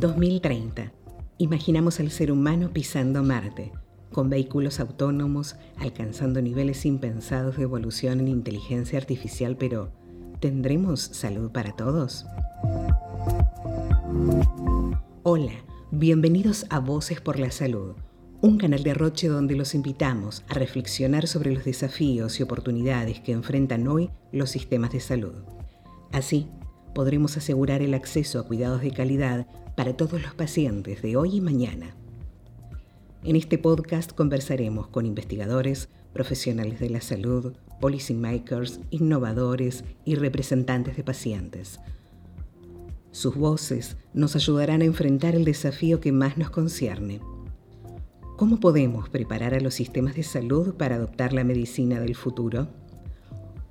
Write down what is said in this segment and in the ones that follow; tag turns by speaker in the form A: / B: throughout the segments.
A: 2030. Imaginamos al ser humano pisando Marte, con vehículos autónomos, alcanzando niveles impensados de evolución en inteligencia artificial, pero ¿tendremos salud para todos? Hola, bienvenidos a Voces por la Salud, un canal de Roche donde los invitamos a reflexionar sobre los desafíos y oportunidades que enfrentan hoy los sistemas de salud. Así, podremos asegurar el acceso a cuidados de calidad para todos los pacientes de hoy y mañana. En este podcast conversaremos con investigadores, profesionales de la salud, policymakers, innovadores y representantes de pacientes. Sus voces nos ayudarán a enfrentar el desafío que más nos concierne. ¿Cómo podemos preparar a los sistemas de salud para adoptar la medicina del futuro?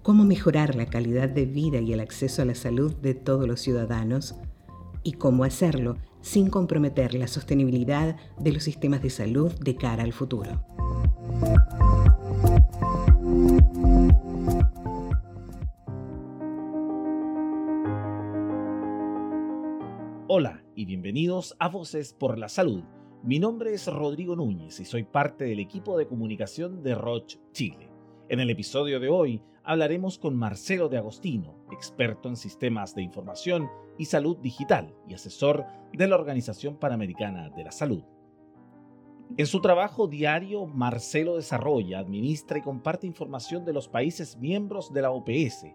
A: ¿Cómo mejorar la calidad de vida y el acceso a la salud de todos los ciudadanos? y cómo hacerlo sin comprometer la sostenibilidad de los sistemas de salud de cara al futuro.
B: Hola y bienvenidos a Voces por la Salud. Mi nombre es Rodrigo Núñez y soy parte del equipo de comunicación de Roche Chile. En el episodio de hoy hablaremos con Marcelo de Agostino, experto en sistemas de información y salud digital y asesor de la Organización Panamericana de la Salud. En su trabajo diario, Marcelo desarrolla, administra y comparte información de los países miembros de la OPS.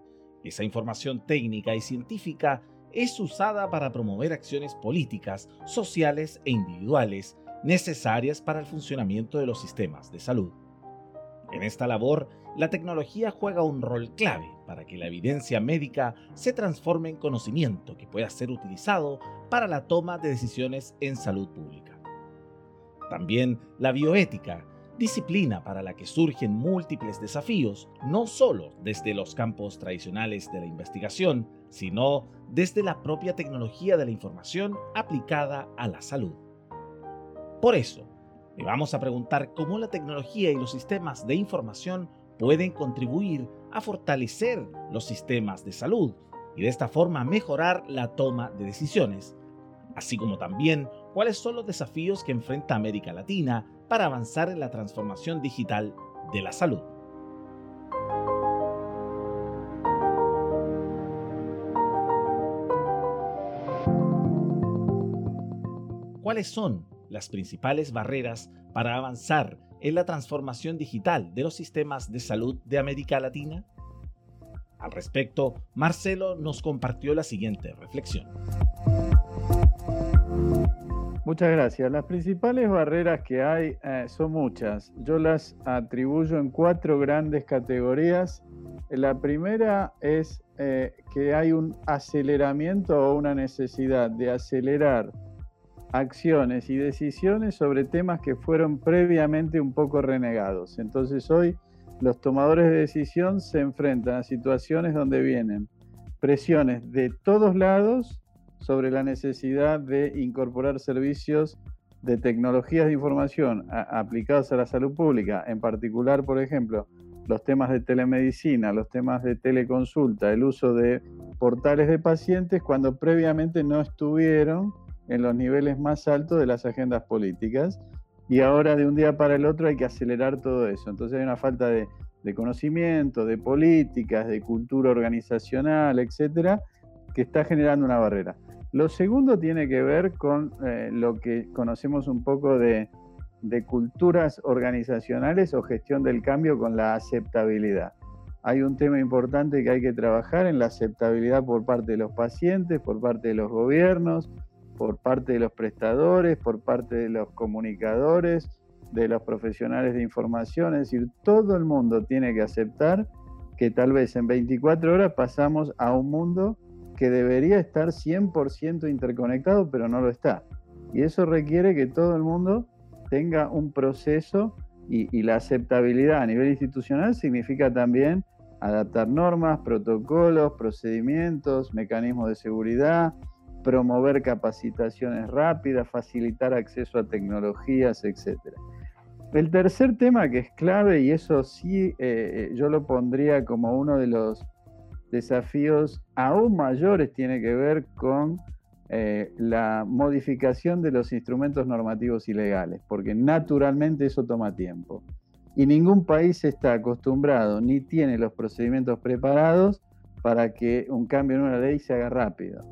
B: Esa información técnica y científica es usada para promover acciones políticas, sociales e individuales necesarias para el funcionamiento de los sistemas de salud. En esta labor, la tecnología juega un rol clave para que la evidencia médica se transforme en conocimiento que pueda ser utilizado para la toma de decisiones en salud pública. También la bioética, disciplina para la que surgen múltiples desafíos, no solo desde los campos tradicionales de la investigación, sino desde la propia tecnología de la información aplicada a la salud. Por eso, le vamos a preguntar cómo la tecnología y los sistemas de información pueden contribuir a fortalecer los sistemas de salud y de esta forma mejorar la toma de decisiones, así como también cuáles son los desafíos que enfrenta América Latina para avanzar en la transformación digital de la salud. ¿Cuáles son las principales barreras para avanzar en la transformación digital de los sistemas de salud de América Latina? Al respecto, Marcelo nos compartió la siguiente reflexión.
C: Muchas gracias. Las principales barreras que hay eh, son muchas. Yo las atribuyo en cuatro grandes categorías. La primera es eh, que hay un aceleramiento o una necesidad de acelerar acciones y decisiones sobre temas que fueron previamente un poco renegados. Entonces hoy los tomadores de decisión se enfrentan a situaciones donde vienen presiones de todos lados sobre la necesidad de incorporar servicios de tecnologías de información aplicados a la salud pública, en particular, por ejemplo, los temas de telemedicina, los temas de teleconsulta, el uso de portales de pacientes cuando previamente no estuvieron en los niveles más altos de las agendas políticas y ahora de un día para el otro hay que acelerar todo eso. Entonces hay una falta de, conocimiento, de políticas, de cultura organizacional, etcétera, que está generando una barrera. Lo segundo tiene que ver con eh, lo que conocemos un poco de, de culturas organizacionales o gestión del cambio con la aceptabilidad. Hay un tema importante que hay que trabajar en la aceptabilidad por parte de los pacientes, por parte de los gobiernos, por parte de los prestadores, por parte de los comunicadores, de los profesionales de información, es decir, todo el mundo tiene que aceptar que tal vez en 24 horas pasamos a un mundo que debería estar 100% interconectado, pero no lo está. Y eso requiere que todo el mundo tenga un proceso y, la aceptabilidad a nivel institucional significa también adaptar normas, protocolos, procedimientos, mecanismos de seguridad, promover capacitaciones rápidas, facilitar acceso a tecnologías, etc. El tercer tema que es clave, y eso sí eh, yo lo pondría como uno de los desafíos aún mayores, tiene que ver con eh, la modificación de los instrumentos normativos y legales, porque naturalmente eso toma tiempo. Y ningún país está acostumbrado ni tiene los procedimientos preparados para que un cambio en una ley se haga rápido.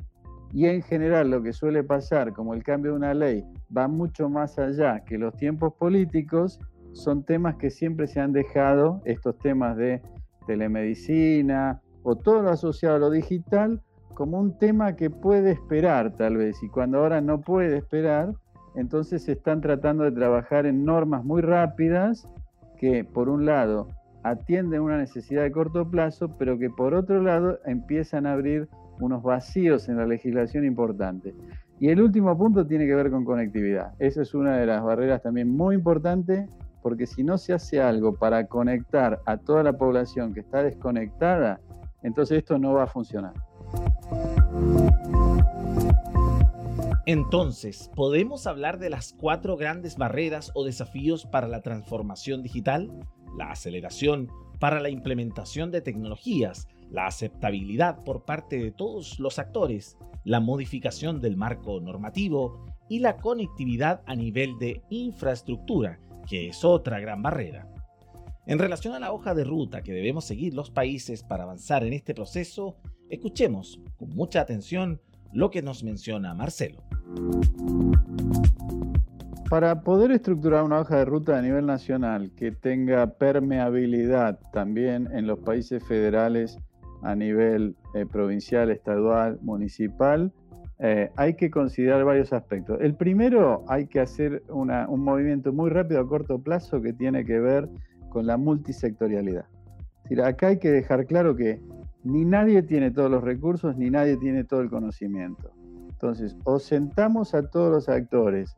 C: Y en general lo que suele pasar, como el cambio de una ley va mucho más allá que los tiempos políticos, son temas que siempre se han dejado, estos temas de telemedicina o todo lo asociado a lo digital, como un tema que puede esperar tal vez. Y cuando ahora no puede esperar, entonces se están tratando de trabajar en normas muy rápidas que, por un lado, atienden una necesidad de corto plazo, pero que por otro lado empiezan a abrir unos vacíos en la legislación importantes. Y el último punto tiene que ver con conectividad. Esa es una de las barreras también muy importantes, porque si no se hace algo para conectar a toda la población que está desconectada, entonces esto no va a funcionar.
B: Entonces, ¿podemos hablar de las cuatro grandes barreras o desafíos para la transformación digital? La aceleración para la implementación de tecnologías, la aceptabilidad por parte de todos los actores, la modificación del marco normativo y la conectividad a nivel de infraestructura, que es otra gran barrera. En relación a la hoja de ruta que debemos seguir los países para avanzar en este proceso, escuchemos con mucha atención lo que nos menciona Marcelo.
C: Para poder estructurar una hoja de ruta a nivel nacional que tenga permeabilidad también en los países federales a nivel eh, provincial, estadual, municipal, eh, hay que considerar varios aspectos. El primero, hay que hacer un movimiento muy rápido a corto plazo que tiene que ver la multisectorialidad. acá hay que dejar claro que ni nadie tiene todos los recursos, ni nadie tiene todo el conocimiento. Entonces, o sentamos a todos los actores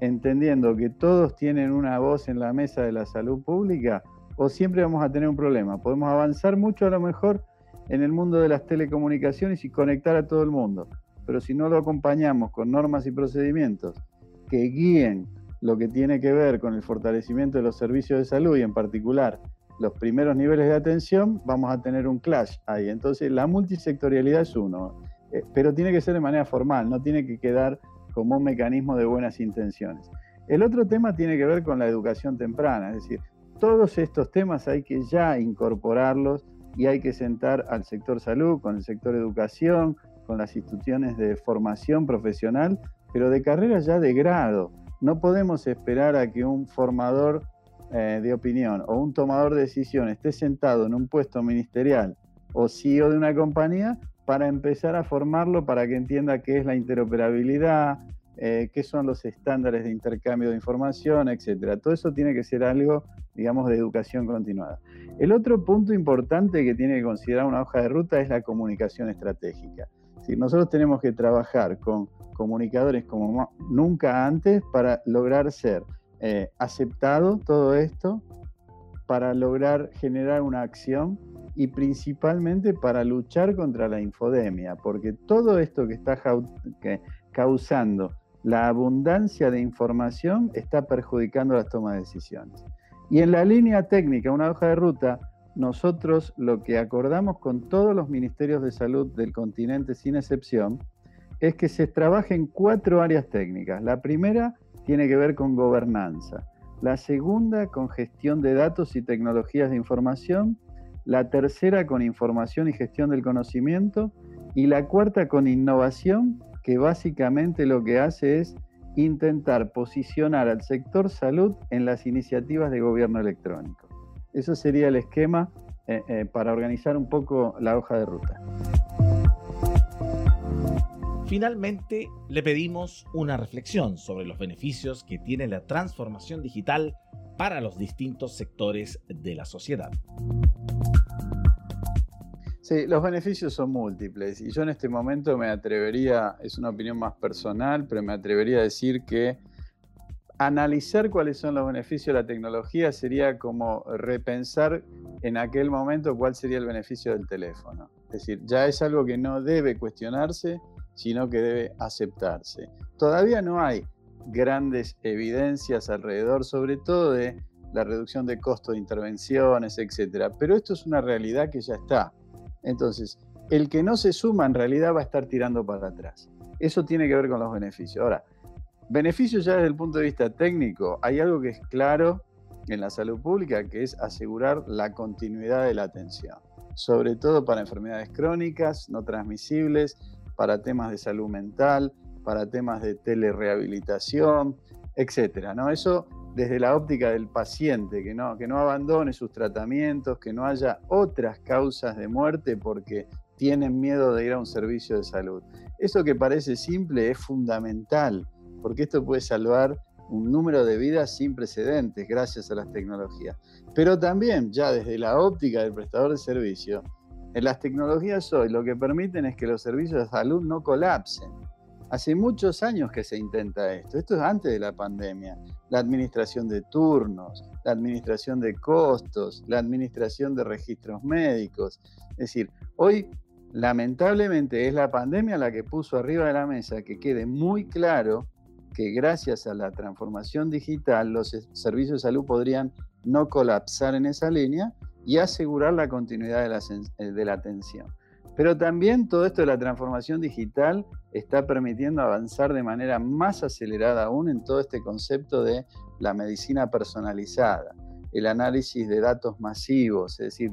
C: entendiendo que todos tienen una voz en la mesa de la salud pública, o siempre vamos a tener un problema. Podemos avanzar mucho a lo mejor en el mundo de las telecomunicaciones y conectar a todo el mundo. Pero si no lo acompañamos con normas y procedimientos que guíen lo que tiene que ver con el fortalecimiento de los servicios de salud y en particular los primeros niveles de atención, vamos a tener un clash ahí. Entonces la multisectorialidad es uno, eh, pero tiene que ser de manera formal, no tiene que quedar como un mecanismo de buenas intenciones. El otro tema tiene que ver con la educación temprana, es decir, todos estos temas hay que ya incorporarlos y hay que sentar al sector salud, con el sector educación, con las instituciones de formación profesional, pero de carrera ya de grado. No podemos esperar a que un formador eh, de opinión o un tomador de decisión esté sentado en un puesto ministerial o CEO de una compañía para empezar a formarlo para que entienda qué es la interoperabilidad, eh, qué son los estándares de intercambio de información, etcétera. Todo eso tiene que ser algo, digamos, de educación continuada. El otro punto importante que tiene que considerar una hoja de ruta es la comunicación estratégica. Si nosotros tenemos que trabajar con comunicadores como nunca antes para lograr ser eh, aceptado todo esto, para lograr generar una acción y principalmente para luchar contra la infodemia, porque todo esto que está causando la abundancia de información está perjudicando las tomas de decisiones. Y en la línea técnica, una hoja de ruta, nosotros lo que acordamos con todos los ministerios de salud del continente, sin excepción, es que se trabaje en cuatro áreas técnicas. La primera tiene que ver con gobernanza, la segunda con gestión de datos y tecnologías de información, la tercera con información y gestión del conocimiento y la cuarta con innovación, que básicamente lo que hace es intentar posicionar al sector salud en las iniciativas de gobierno electrónico. Eso sería el esquema eh, eh, para organizar un poco la hoja de ruta.
B: Finalmente, le pedimos una reflexión sobre los beneficios que tiene la transformación digital para los distintos sectores de la sociedad.
C: Sí, los beneficios son múltiples y yo en este momento me atrevería, es una opinión más personal, pero me atrevería a decir que analizar cuáles son los beneficios de la tecnología sería como repensar en aquel momento cuál sería el beneficio del teléfono. Es decir, ya es algo que no debe cuestionarse, sino que debe aceptarse. Todavía no hay grandes evidencias alrededor, sobre todo de la reducción de costos de intervenciones, etc. Pero esto es una realidad que ya está. Entonces, el que no se suma en realidad va a estar tirando para atrás. Eso tiene que ver con los beneficios. Ahora, beneficios ya desde el punto de vista técnico, hay algo que es claro en la salud pública, que es asegurar la continuidad de la atención, sobre todo para enfermedades crónicas, no transmisibles, para temas de salud mental, para temas de telerehabilitación, etcétera. ¿no? Eso desde la óptica del paciente, que no, que no abandone sus tratamientos, que no haya otras causas de muerte porque tienen miedo de ir a un servicio de salud. Eso que parece simple es fundamental, porque esto puede salvar un número de vidas sin precedentes gracias a las tecnologías. Pero también, ya desde la óptica del prestador de servicio, en las tecnologías hoy lo que permiten es que los servicios de salud no colapsen. Hace muchos años que se intenta esto. Esto es antes de la pandemia. La administración de turnos, la administración de costos, la administración de registros médicos. Es decir, hoy lamentablemente es la pandemia la que puso arriba de la mesa que quede muy claro que gracias a la transformación digital los servicios de salud podrían no colapsar en esa línea y asegurar la continuidad de la, eh, de la atención. Pero también todo esto de la transformación digital está permitiendo avanzar de manera más acelerada aún en todo este concepto de la medicina personalizada, el análisis de datos masivos, es decir,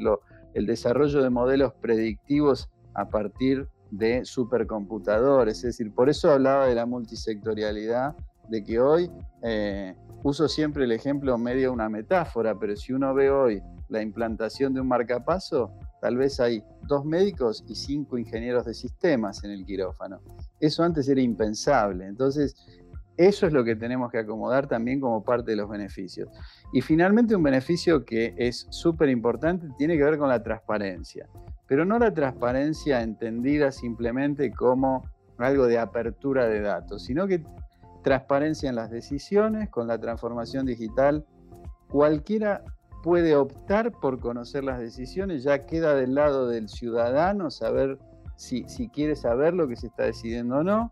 C: el desarrollo de modelos predictivos a partir de supercomputadores. Es decir, por eso hablaba de la multisectorialidad, de que hoy eh, uso siempre el ejemplo medio una metáfora, pero si uno ve hoy la implantación de un marcapaso, tal vez hay dos médicos y cinco ingenieros de sistemas en el quirófano. Eso antes era impensable. Entonces, eso es lo que tenemos que acomodar también como parte de los beneficios. Y finalmente un beneficio que es súper importante tiene que ver con la transparencia pero no la transparencia entendida simplemente como algo de apertura de datos, sino que transparencia en las decisiones, con la transformación digital, cualquiera puede optar por conocer las decisiones, ya queda del lado del ciudadano saber si, si quiere saber lo que se está decidiendo o no,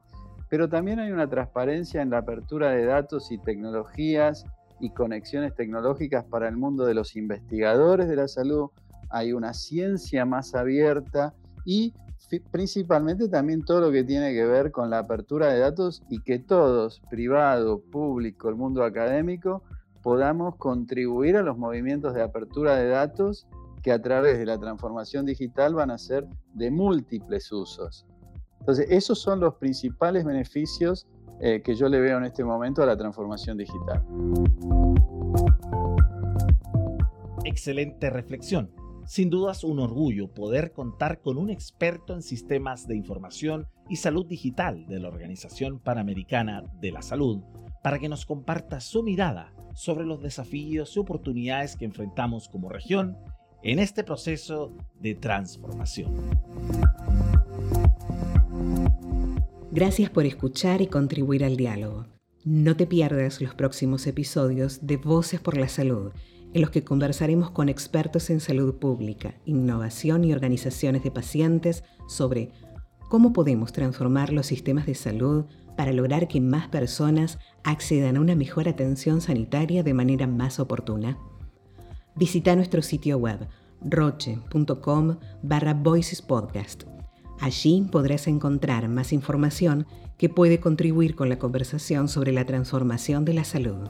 C: pero también hay una transparencia en la apertura de datos y tecnologías y conexiones tecnológicas para el mundo de los investigadores de la salud, hay una ciencia más abierta y principalmente también todo lo que tiene que ver con la apertura de datos y que todos, privado, público, el mundo académico, podamos contribuir a los movimientos de apertura de datos que a través de la transformación digital van a ser de múltiples usos. Entonces, esos son los principales beneficios eh, que yo le veo en este momento a la transformación digital.
B: Excelente reflexión. Sin dudas un orgullo poder contar con un experto en sistemas de información y salud digital de la Organización Panamericana de la Salud para que nos comparta su mirada sobre los desafíos y oportunidades que enfrentamos como región en este proceso de transformación.
A: Gracias por escuchar y contribuir al diálogo. No te pierdas los próximos episodios de Voces por la Salud en los que conversaremos con expertos en salud pública, innovación y organizaciones de pacientes sobre cómo podemos transformar los sistemas de salud para lograr que más personas accedan a una mejor atención sanitaria de manera más oportuna. Visita nuestro sitio web roche.com barra Voices. Allí podrás encontrar más información que puede contribuir con la conversación sobre la transformación de la salud.